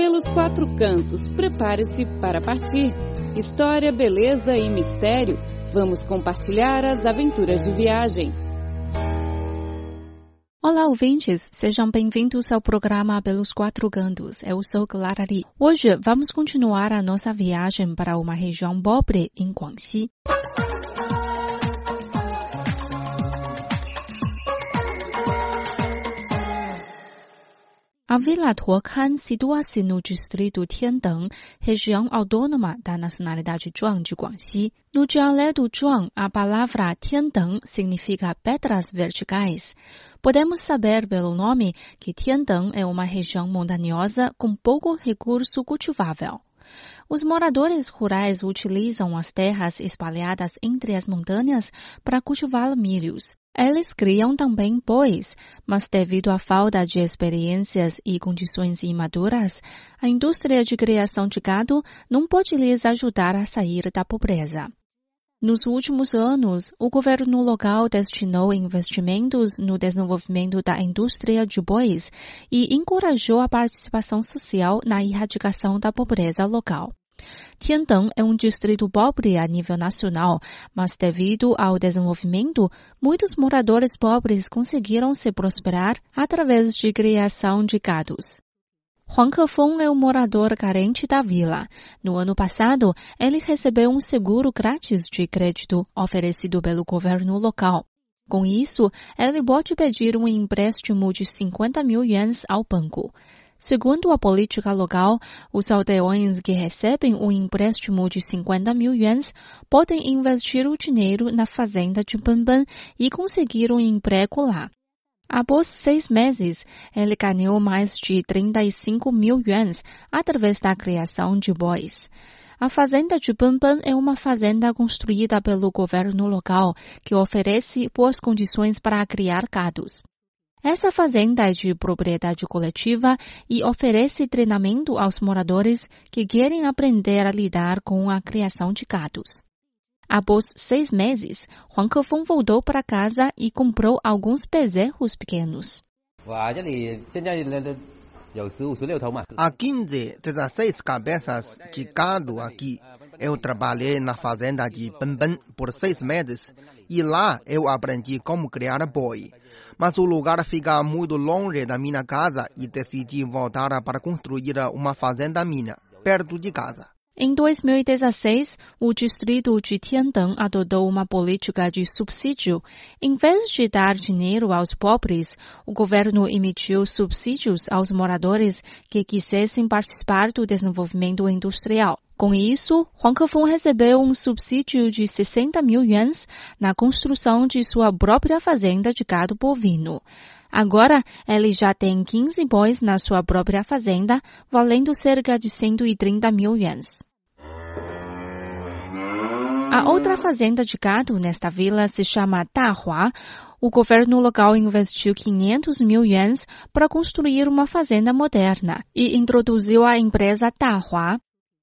Pelos quatro cantos, prepare-se para partir. História, beleza e mistério. Vamos compartilhar as aventuras de viagem. Olá, ouvintes! Sejam bem-vindos ao programa Pelos Quatro Cantos. Eu sou Clara Lee. Hoje vamos continuar a nossa viagem para uma região pobre em Guangxi. A Vila Tuocan situa-se no distrito Tiandang, região autônoma da nacionalidade Zhuang de Guangxi. No dialeto Zhuang, a palavra Tiandang significa pedras verticais. Podemos saber pelo nome que Tiandang é uma região montanhosa com pouco recurso cultivável. Os moradores rurais utilizam as terras espalhadas entre as montanhas para cultivar milhos. Eles criam também bois, mas devido à falta de experiências e condições imaduras, a indústria de criação de gado não pode lhes ajudar a sair da pobreza. Nos últimos anos, o governo local destinou investimentos no desenvolvimento da indústria de bois e encorajou a participação social na erradicação da pobreza local. Tiandang é um distrito pobre a nível nacional, mas devido ao desenvolvimento, muitos moradores pobres conseguiram se prosperar através de criação de gados. Huang Kefeng é um morador carente da vila. No ano passado, ele recebeu um seguro grátis de crédito oferecido pelo governo local. Com isso, ele pode pedir um empréstimo de 50 mil ienes ao banco. Segundo a política local, os aldeões que recebem um empréstimo de 50 mil yuans podem investir o dinheiro na fazenda de Banban e conseguir um emprego lá. Após seis meses, ele ganhou mais de 35 mil yuans através da criação de bois. A fazenda de Banban é uma fazenda construída pelo governo local que oferece boas condições para criar gados. Essa fazenda é de propriedade coletiva e oferece treinamento aos moradores que querem aprender a lidar com a criação de gatos. Após seis meses, Huang Kefeng voltou para casa e comprou alguns bezerros pequenos. Há 15, 16 cabeças de gado aqui. Eu trabalhei na fazenda de Banban por seis meses e lá eu aprendi como criar boi mas o lugar fica muito longe da minha casa e decidi voltar para construir uma fazenda minha, perto de casa. Em 2016, o distrito de Tiandang adotou uma política de subsídio. Em vez de dar dinheiro aos pobres, o governo emitiu subsídios aos moradores que quisessem participar do desenvolvimento industrial. Com isso, Huang Kefeng recebeu um subsídio de 60 mil yuans na construção de sua própria fazenda de gado bovino. Agora, ele já tem 15 bois na sua própria fazenda, valendo cerca de 130 mil yuans. A outra fazenda de gado nesta vila se chama Dahua. O governo local investiu 500 mil yuans para construir uma fazenda moderna e introduziu a empresa Dahua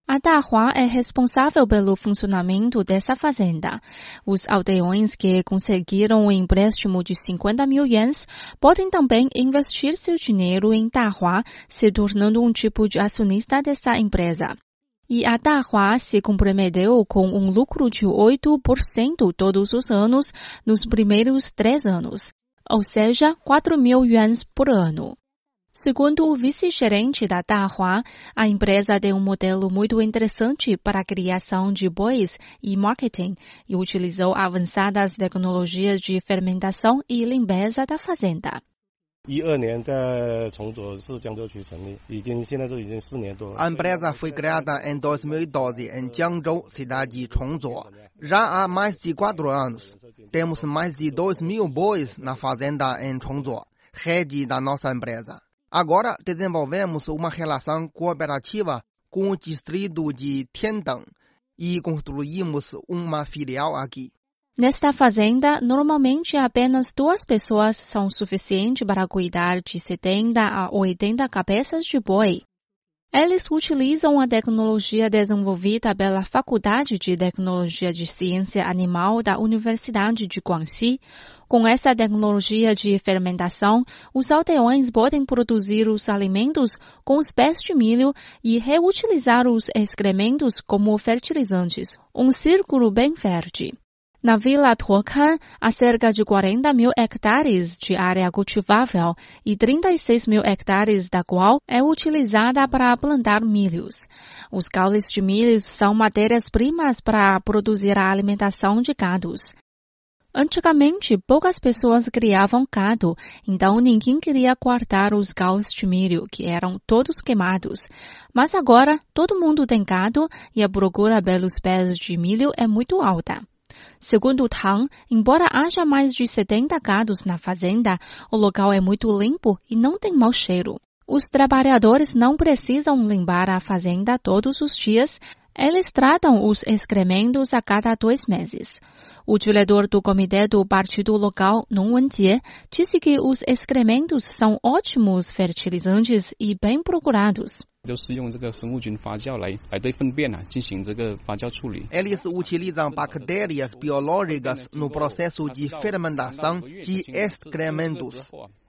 a Dahua é responsável pelo funcionamento dessa fazenda. Os aldeões que conseguiram um empréstimo de 50 mil ienes podem também investir seu dinheiro em Dahua, se tornando um tipo de acionista dessa empresa. E a Dahua se comprometeu com um lucro de 8% todos os anos nos primeiros três anos, ou seja, 4 mil yuans por ano. Segundo o vice-gerente da Dahua, a empresa tem um modelo muito interessante para a criação de bois e marketing e utilizou avançadas tecnologias de fermentação e limpeza da fazenda. A empresa foi criada em 2012 em Jiangzhou, cidade de Chongzuo. Já há mais de quatro anos, temos mais de 2 mil bois na fazenda em Chongzuo, rede da nossa empresa. Agora desenvolvemos uma relação cooperativa com o distrito de Tiandang e construímos uma filial aqui. Nesta fazenda, normalmente apenas duas pessoas são suficientes para cuidar de 70 a 80 cabeças de boi. Eles utilizam a tecnologia desenvolvida pela Faculdade de Tecnologia de Ciência Animal da Universidade de Guangxi. Com essa tecnologia de fermentação, os aldeões podem produzir os alimentos com os pés de milho e reutilizar os excrementos como fertilizantes. Um círculo bem verde. Na Vila Tuocan, há cerca de 40 mil hectares de área cultivável e 36 mil hectares da qual é utilizada para plantar milhos. Os caules de milho são matérias-primas para produzir a alimentação de gados. Antigamente, poucas pessoas criavam gado, então ninguém queria cortar os caules de milho, que eram todos queimados. Mas agora, todo mundo tem gado e a procura pelos pés de milho é muito alta. Segundo Tang, embora haja mais de 70 gados na fazenda, o local é muito limpo e não tem mau cheiro. Os trabalhadores não precisam limpar a fazenda todos os dias, eles tratam os excrementos a cada dois meses. O diretor do comitê do partido local, Nong Wenjie, disse que os excrementos são ótimos fertilizantes e bem procurados. Eles utilizam bactérias biológicas no processo de fermentação de excrementos.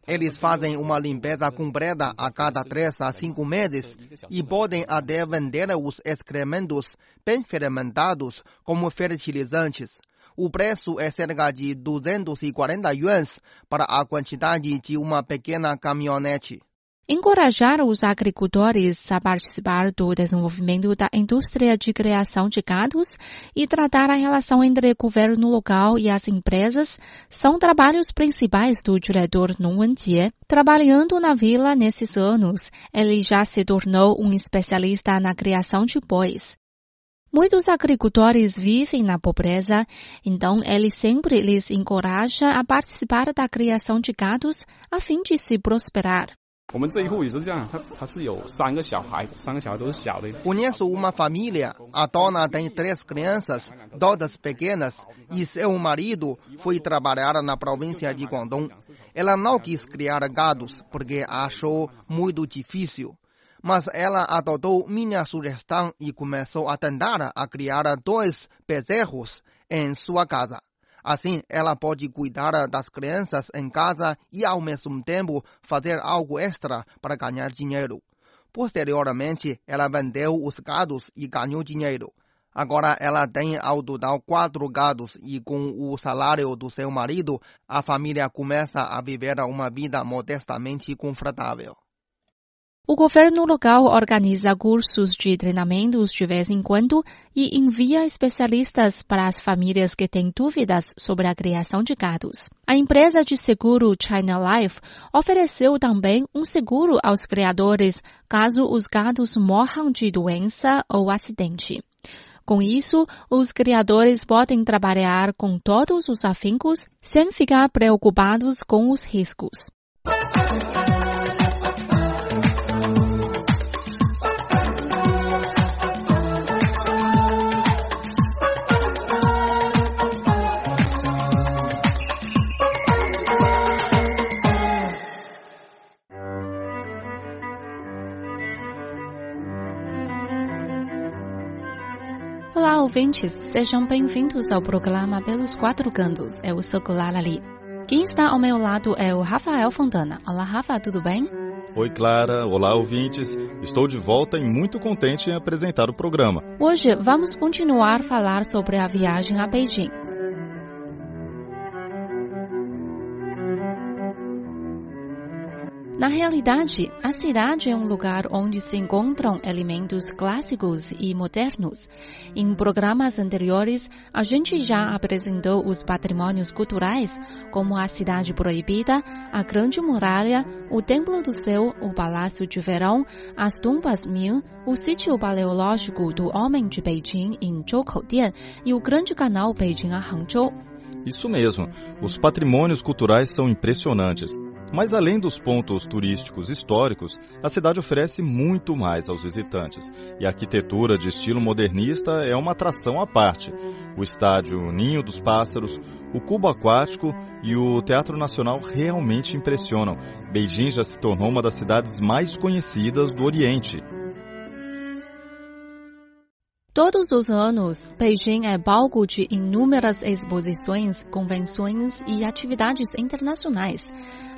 Eles fazem uma limpeza completa a cada três a cinco meses e podem até vender os excrementos bem fermentados como fertilizantes. O preço é cerca de 240 yuans para a quantidade de uma pequena caminhonete encorajar os agricultores a participar do desenvolvimento da indústria de criação de gados e tratar a relação entre o governo local e as empresas são trabalhos principais do diretor Nong Wenjie. Trabalhando na vila nesses anos, ele já se tornou um especialista na criação de bois. Muitos agricultores vivem na pobreza, então ele sempre lhes encoraja a participar da criação de gados a fim de se prosperar. Conheço uma família. A dona tem três crianças, todas pequenas, e seu marido foi trabalhar na província de Guangdong. Ela não quis criar gados porque achou muito difícil. Mas ela adotou minha sugestão e começou a tentar a criar dois bezerros em sua casa. Assim, ela pode cuidar das crianças em casa e, ao mesmo tempo, fazer algo extra para ganhar dinheiro. Posteriormente, ela vendeu os gados e ganhou dinheiro. Agora ela tem ao total quatro gados e com o salário do seu marido, a família começa a viver uma vida modestamente confortável. O governo local organiza cursos de treinamentos de vez em quando e envia especialistas para as famílias que têm dúvidas sobre a criação de gados. A empresa de seguro China Life ofereceu também um seguro aos criadores caso os gados morram de doença ou acidente. Com isso, os criadores podem trabalhar com todos os afincos sem ficar preocupados com os riscos. Olá, ouvintes! Sejam bem-vindos ao programa Pelos Quatro Cantos. Eu sou Clara Lee. Quem está ao meu lado é o Rafael Fontana. Olá, Rafa, tudo bem? Oi, Clara. Olá, ouvintes. Estou de volta e muito contente em apresentar o programa. Hoje vamos continuar a falar sobre a viagem a Beijing. Na realidade, a cidade é um lugar onde se encontram elementos clássicos e modernos. Em programas anteriores, a gente já apresentou os patrimônios culturais, como a Cidade Proibida, a Grande Muralha, o Templo do Céu, o Palácio de Verão, as Tumbas Ming, o sítio paleológico do Homem de Beijing em Zhoukou-Dian e o Grande Canal Beijing a Hangzhou. Isso mesmo, os patrimônios culturais são impressionantes. Mas além dos pontos turísticos históricos, a cidade oferece muito mais aos visitantes. E a arquitetura de estilo modernista é uma atração à parte. O estádio Ninho dos Pássaros, o cubo aquático e o Teatro Nacional realmente impressionam. Beijing já se tornou uma das cidades mais conhecidas do Oriente. Todos os anos, Beijing é palco de inúmeras exposições, convenções e atividades internacionais.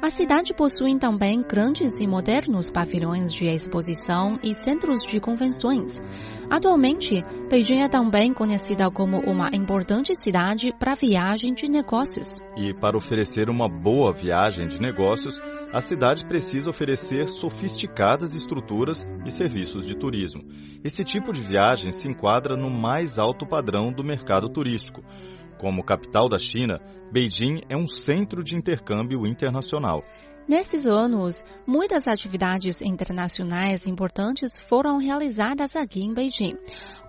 A cidade possui também grandes e modernos pavilhões de exposição e centros de convenções. Atualmente, Beijing é também conhecida como uma importante cidade para viagem de negócios. E para oferecer uma boa viagem de negócios, a cidade precisa oferecer sofisticadas estruturas e serviços de turismo. Esse tipo de viagem se enquadra no mais alto padrão do mercado turístico. Como capital da China, Beijing é um centro de intercâmbio internacional. Nesses anos, muitas atividades internacionais importantes foram realizadas aqui em Beijing,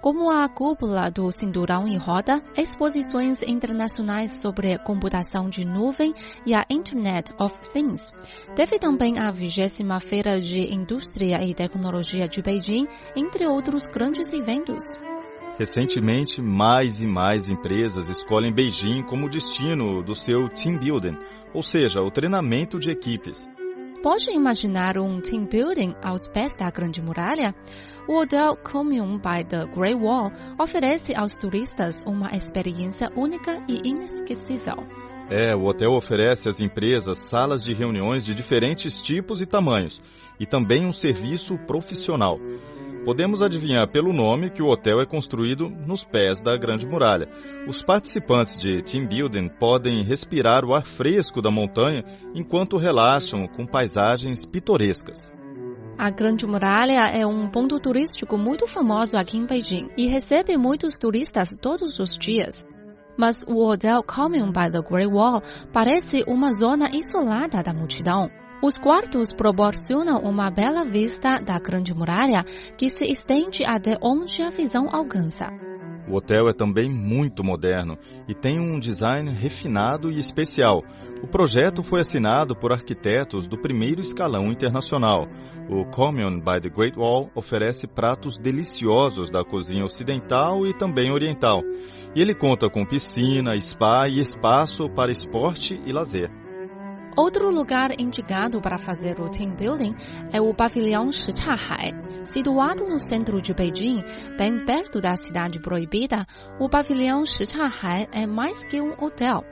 como a cúpula do Cinturão em Roda, exposições internacionais sobre computação de nuvem e a Internet of Things. Teve também a 20 Feira de Indústria e Tecnologia de Beijing, entre outros grandes eventos. Recentemente, mais e mais empresas escolhem Beijing como destino do seu team building, ou seja, o treinamento de equipes. Pode imaginar um team building aos pés da Grande Muralha? O Hotel Commune by the Great Wall oferece aos turistas uma experiência única e inesquecível. É, o hotel oferece às empresas salas de reuniões de diferentes tipos e tamanhos e também um serviço profissional. Podemos adivinhar pelo nome que o hotel é construído nos pés da Grande Muralha. Os participantes de team building podem respirar o ar fresco da montanha enquanto relaxam com paisagens pitorescas. A Grande Muralha é um ponto turístico muito famoso aqui em Beijing e recebe muitos turistas todos os dias. Mas o Hotel Commune by the Great Wall parece uma zona isolada da multidão. Os quartos proporcionam uma bela vista da Grande Muralha que se estende até onde a visão alcança. O hotel é também muito moderno e tem um design refinado e especial. O projeto foi assinado por arquitetos do primeiro escalão internacional. O Commune by the Great Wall oferece pratos deliciosos da cozinha ocidental e também oriental. E ele conta com piscina, spa e espaço para esporte e lazer. Outro lugar indicado para fazer o team building é o pavilhão Shichahai. Situado no centro de Beijing, bem perto da cidade proibida, o pavilhão Shichahai é mais que um hotel.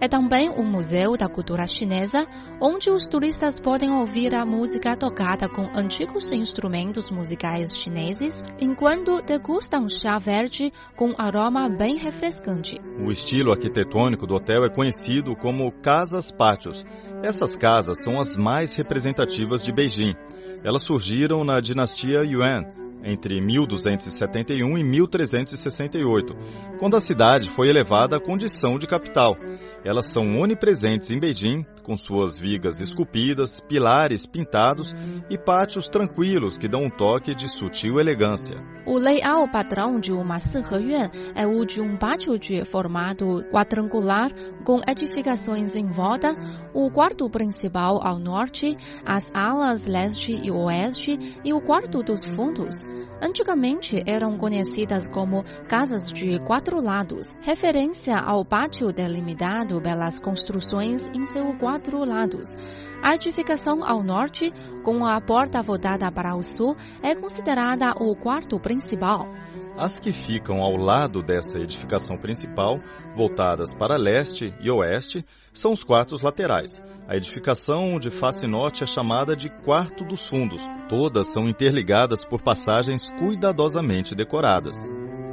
É também um museu da cultura chinesa, onde os turistas podem ouvir a música tocada com antigos instrumentos musicais chineses, enquanto degustam chá verde com aroma bem refrescante. O estilo arquitetônico do hotel é conhecido como casas-pátios. Essas casas são as mais representativas de Beijing. Elas surgiram na dinastia Yuan, entre 1271 e 1368, quando a cidade foi elevada à condição de capital. Elas são onipresentes em Beijing, com suas vigas esculpidas, pilares pintados e pátios tranquilos que dão um toque de sutil elegância. O layout padrão de uma Siheyuan é o de um pátio de formato quadrangular com edificações em volta, o quarto principal ao norte, as alas leste e oeste e o quarto dos fundos. Antigamente eram conhecidas como casas de quatro lados, referência ao pátio delimitado pelas construções em seus quatro lados. A edificação ao norte, com a porta voltada para o sul, é considerada o quarto principal. As que ficam ao lado dessa edificação principal, voltadas para leste e oeste, são os quartos laterais. A edificação de face norte é chamada de Quarto dos Fundos. Todas são interligadas por passagens cuidadosamente decoradas.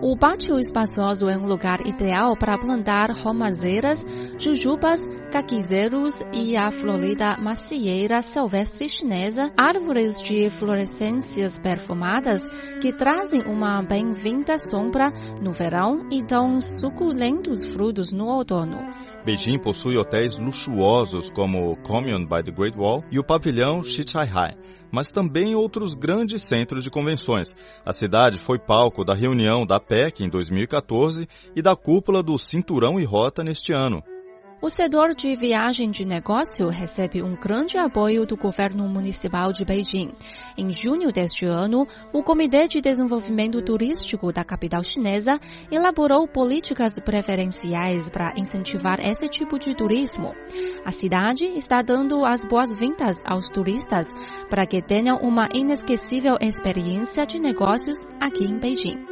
O pátio espaçoso é um lugar ideal para plantar romazeiras, jujubas, caquizeiros e a florida macieira silvestre chinesa, árvores de florescências perfumadas que trazem uma bem-vinda sombra no verão e dão suculentos frutos no outono. Beijing possui hotéis luxuosos como o Commune by the Great Wall e o pavilhão Shichaihai, mas também outros grandes centros de convenções. A cidade foi palco da reunião da PEC em 2014 e da cúpula do Cinturão e Rota neste ano. O setor de viagem de negócio recebe um grande apoio do governo municipal de Beijing. Em junho deste ano, o Comitê de Desenvolvimento Turístico da capital chinesa elaborou políticas preferenciais para incentivar esse tipo de turismo. A cidade está dando as boas-vindas aos turistas para que tenham uma inesquecível experiência de negócios aqui em Beijing.